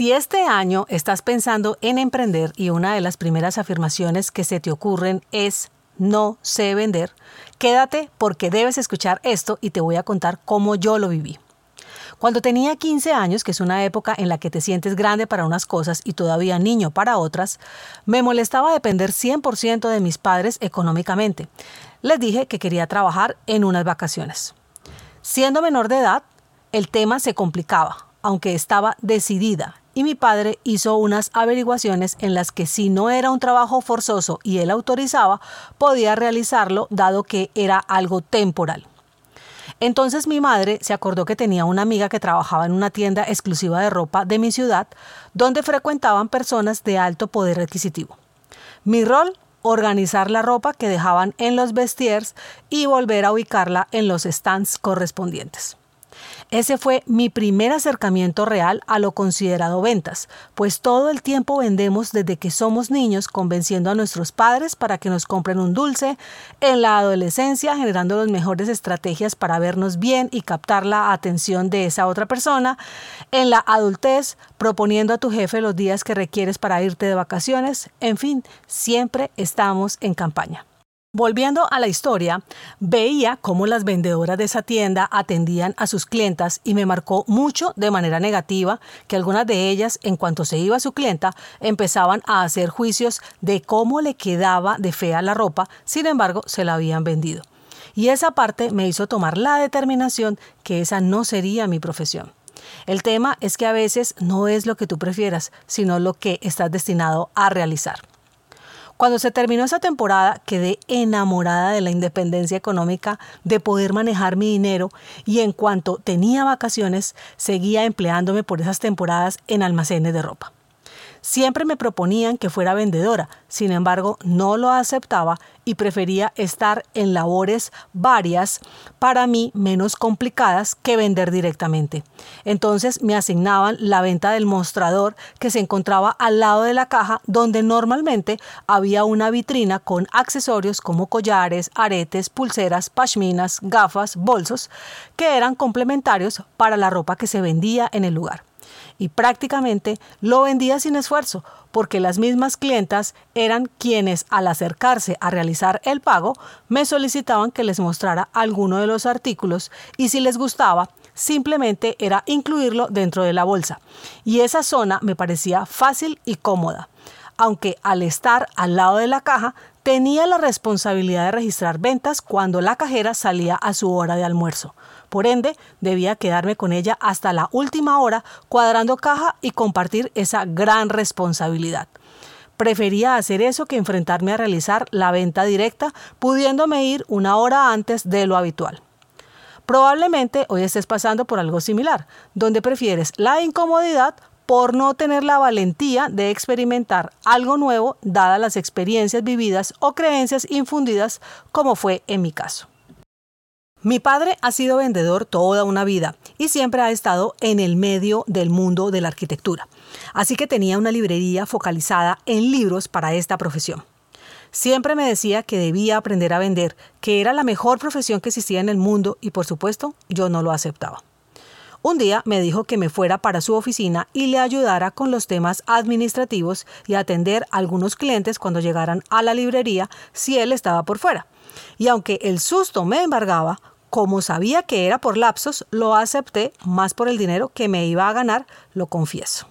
Si este año estás pensando en emprender y una de las primeras afirmaciones que se te ocurren es no sé vender, quédate porque debes escuchar esto y te voy a contar cómo yo lo viví. Cuando tenía 15 años, que es una época en la que te sientes grande para unas cosas y todavía niño para otras, me molestaba depender 100% de mis padres económicamente. Les dije que quería trabajar en unas vacaciones. Siendo menor de edad, el tema se complicaba, aunque estaba decidida y mi padre hizo unas averiguaciones en las que si no era un trabajo forzoso y él autorizaba, podía realizarlo dado que era algo temporal. Entonces mi madre se acordó que tenía una amiga que trabajaba en una tienda exclusiva de ropa de mi ciudad, donde frecuentaban personas de alto poder adquisitivo. Mi rol, organizar la ropa que dejaban en los vestiers y volver a ubicarla en los stands correspondientes. Ese fue mi primer acercamiento real a lo considerado ventas, pues todo el tiempo vendemos desde que somos niños convenciendo a nuestros padres para que nos compren un dulce, en la adolescencia generando las mejores estrategias para vernos bien y captar la atención de esa otra persona, en la adultez proponiendo a tu jefe los días que requieres para irte de vacaciones, en fin, siempre estamos en campaña. Volviendo a la historia, veía cómo las vendedoras de esa tienda atendían a sus clientas y me marcó mucho de manera negativa que algunas de ellas, en cuanto se iba su clienta, empezaban a hacer juicios de cómo le quedaba de fea la ropa, sin embargo se la habían vendido. Y esa parte me hizo tomar la determinación que esa no sería mi profesión. El tema es que a veces no es lo que tú prefieras, sino lo que estás destinado a realizar. Cuando se terminó esa temporada, quedé enamorada de la independencia económica, de poder manejar mi dinero y en cuanto tenía vacaciones, seguía empleándome por esas temporadas en almacenes de ropa. Siempre me proponían que fuera vendedora, sin embargo no lo aceptaba y prefería estar en labores varias, para mí menos complicadas que vender directamente. Entonces me asignaban la venta del mostrador que se encontraba al lado de la caja donde normalmente había una vitrina con accesorios como collares, aretes, pulseras, pashminas, gafas, bolsos, que eran complementarios para la ropa que se vendía en el lugar y prácticamente lo vendía sin esfuerzo, porque las mismas clientas eran quienes al acercarse a realizar el pago me solicitaban que les mostrara alguno de los artículos y si les gustaba, simplemente era incluirlo dentro de la bolsa. Y esa zona me parecía fácil y cómoda, aunque al estar al lado de la caja tenía la responsabilidad de registrar ventas cuando la cajera salía a su hora de almuerzo. Por ende, debía quedarme con ella hasta la última hora cuadrando caja y compartir esa gran responsabilidad. Prefería hacer eso que enfrentarme a realizar la venta directa, pudiéndome ir una hora antes de lo habitual. Probablemente hoy estés pasando por algo similar, donde prefieres la incomodidad por no tener la valentía de experimentar algo nuevo dadas las experiencias vividas o creencias infundidas como fue en mi caso. Mi padre ha sido vendedor toda una vida y siempre ha estado en el medio del mundo de la arquitectura, así que tenía una librería focalizada en libros para esta profesión. Siempre me decía que debía aprender a vender, que era la mejor profesión que existía en el mundo y por supuesto yo no lo aceptaba. Un día me dijo que me fuera para su oficina y le ayudara con los temas administrativos y atender algunos clientes cuando llegaran a la librería si él estaba por fuera. Y aunque el susto me embargaba, como sabía que era por lapsos, lo acepté más por el dinero que me iba a ganar, lo confieso.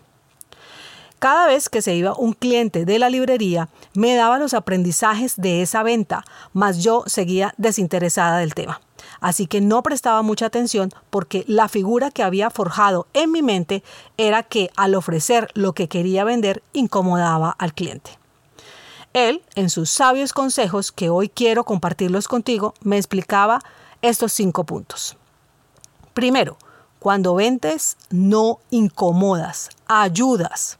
Cada vez que se iba un cliente de la librería, me daba los aprendizajes de esa venta, mas yo seguía desinteresada del tema. Así que no prestaba mucha atención porque la figura que había forjado en mi mente era que al ofrecer lo que quería vender incomodaba al cliente. Él, en sus sabios consejos, que hoy quiero compartirlos contigo, me explicaba estos cinco puntos. Primero, Cuando vendes, no incomodas, ayudas.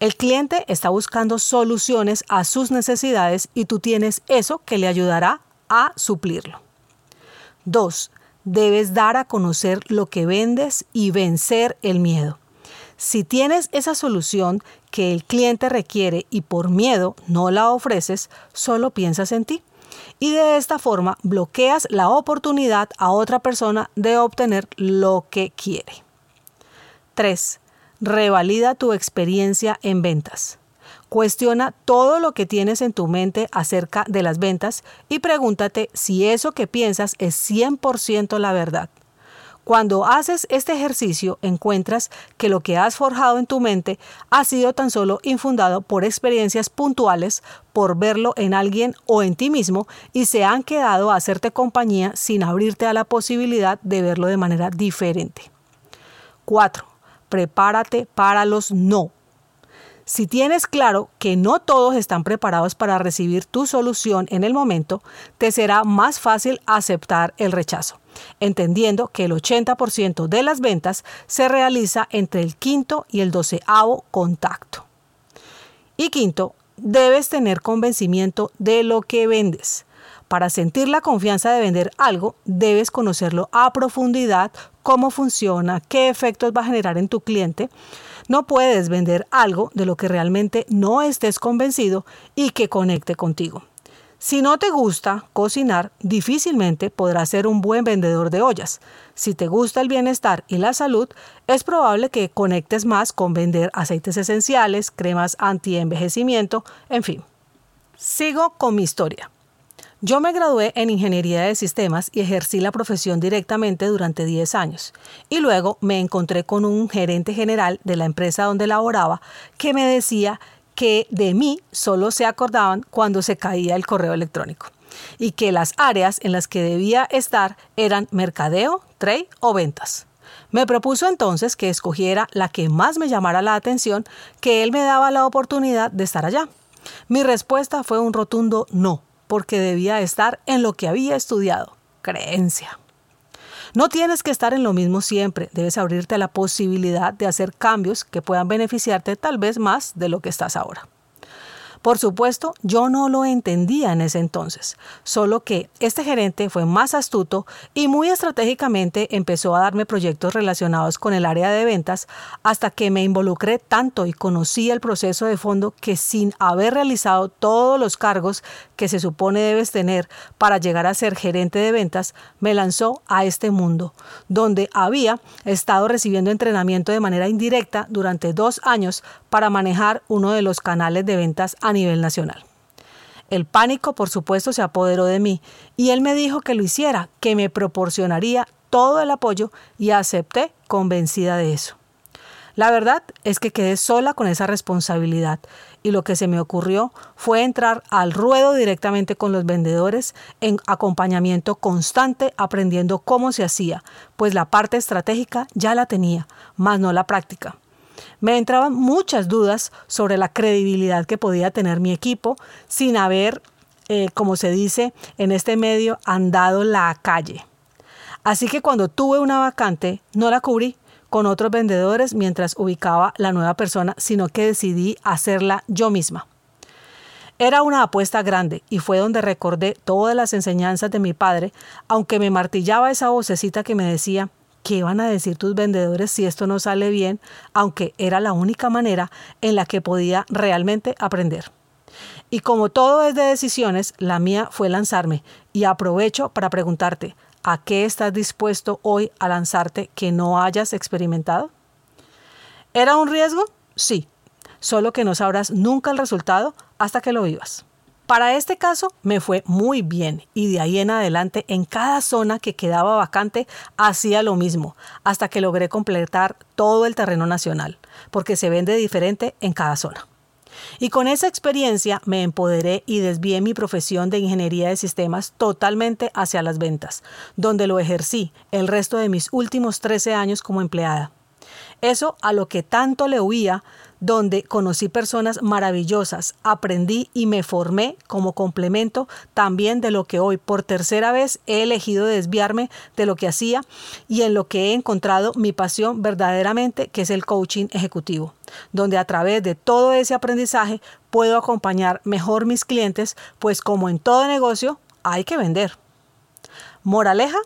El cliente está buscando soluciones a sus necesidades y tú tienes eso que le ayudará a suplirlo. 2. Debes dar a conocer lo que vendes y vencer el miedo. Si tienes esa solución que el cliente requiere y por miedo no la ofreces, solo piensas en ti. Y de esta forma bloqueas la oportunidad a otra persona de obtener lo que quiere. 3. Revalida tu experiencia en ventas. Cuestiona todo lo que tienes en tu mente acerca de las ventas y pregúntate si eso que piensas es 100% la verdad. Cuando haces este ejercicio encuentras que lo que has forjado en tu mente ha sido tan solo infundado por experiencias puntuales, por verlo en alguien o en ti mismo y se han quedado a hacerte compañía sin abrirte a la posibilidad de verlo de manera diferente. 4. Prepárate para los no. Si tienes claro que no todos están preparados para recibir tu solución en el momento, te será más fácil aceptar el rechazo, entendiendo que el 80% de las ventas se realiza entre el quinto y el doceavo contacto. Y quinto, debes tener convencimiento de lo que vendes. Para sentir la confianza de vender algo, debes conocerlo a profundidad, cómo funciona, qué efectos va a generar en tu cliente, no puedes vender algo de lo que realmente no estés convencido y que conecte contigo. Si no te gusta cocinar, difícilmente podrás ser un buen vendedor de ollas. Si te gusta el bienestar y la salud, es probable que conectes más con vender aceites esenciales, cremas anti-envejecimiento, en fin. Sigo con mi historia. Yo me gradué en Ingeniería de Sistemas y ejercí la profesión directamente durante 10 años. Y luego me encontré con un gerente general de la empresa donde laboraba que me decía que de mí solo se acordaban cuando se caía el correo electrónico y que las áreas en las que debía estar eran mercadeo, trade o ventas. Me propuso entonces que escogiera la que más me llamara la atención, que él me daba la oportunidad de estar allá. Mi respuesta fue un rotundo no porque debía estar en lo que había estudiado, creencia. No tienes que estar en lo mismo siempre, debes abrirte a la posibilidad de hacer cambios que puedan beneficiarte tal vez más de lo que estás ahora. Por supuesto, yo no lo entendía en ese entonces, solo que este gerente fue más astuto y muy estratégicamente empezó a darme proyectos relacionados con el área de ventas hasta que me involucré tanto y conocí el proceso de fondo que sin haber realizado todos los cargos que se supone debes tener para llegar a ser gerente de ventas, me lanzó a este mundo, donde había estado recibiendo entrenamiento de manera indirecta durante dos años para manejar uno de los canales de ventas a nivel nacional. El pánico, por supuesto, se apoderó de mí y él me dijo que lo hiciera, que me proporcionaría todo el apoyo y acepté convencida de eso. La verdad es que quedé sola con esa responsabilidad y lo que se me ocurrió fue entrar al ruedo directamente con los vendedores en acompañamiento constante aprendiendo cómo se hacía, pues la parte estratégica ya la tenía, más no la práctica. Me entraban muchas dudas sobre la credibilidad que podía tener mi equipo sin haber, eh, como se dice en este medio, andado la calle. Así que cuando tuve una vacante, no la cubrí con otros vendedores mientras ubicaba la nueva persona, sino que decidí hacerla yo misma. Era una apuesta grande y fue donde recordé todas las enseñanzas de mi padre, aunque me martillaba esa vocecita que me decía, ¿Qué van a decir tus vendedores si esto no sale bien? Aunque era la única manera en la que podía realmente aprender. Y como todo es de decisiones, la mía fue lanzarme. Y aprovecho para preguntarte, ¿a qué estás dispuesto hoy a lanzarte que no hayas experimentado? ¿Era un riesgo? Sí, solo que no sabrás nunca el resultado hasta que lo vivas. Para este caso me fue muy bien y de ahí en adelante en cada zona que quedaba vacante hacía lo mismo hasta que logré completar todo el terreno nacional, porque se vende diferente en cada zona. Y con esa experiencia me empoderé y desvié mi profesión de ingeniería de sistemas totalmente hacia las ventas, donde lo ejercí el resto de mis últimos 13 años como empleada. Eso a lo que tanto le huía donde conocí personas maravillosas, aprendí y me formé como complemento también de lo que hoy por tercera vez he elegido desviarme de lo que hacía y en lo que he encontrado mi pasión verdaderamente, que es el coaching ejecutivo, donde a través de todo ese aprendizaje puedo acompañar mejor mis clientes, pues como en todo negocio hay que vender. Moraleja,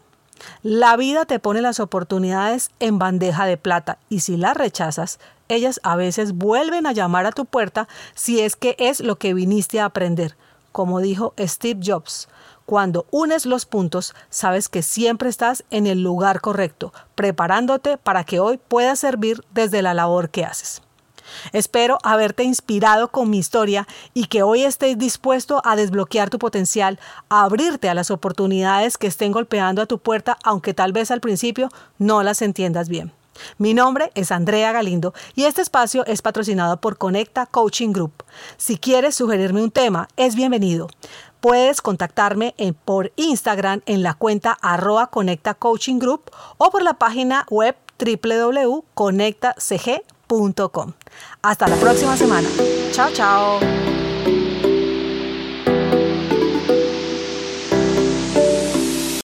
la vida te pone las oportunidades en bandeja de plata y si las rechazas, ellas a veces vuelven a llamar a tu puerta si es que es lo que viniste a aprender. Como dijo Steve Jobs, cuando unes los puntos, sabes que siempre estás en el lugar correcto, preparándote para que hoy puedas servir desde la labor que haces. Espero haberte inspirado con mi historia y que hoy estés dispuesto a desbloquear tu potencial, a abrirte a las oportunidades que estén golpeando a tu puerta, aunque tal vez al principio no las entiendas bien. Mi nombre es Andrea Galindo y este espacio es patrocinado por Conecta Coaching Group. Si quieres sugerirme un tema, es bienvenido. Puedes contactarme por Instagram en la cuenta arroba Conecta Coaching Group o por la página web www.conectacg.com. Hasta la próxima semana. Chao, chao.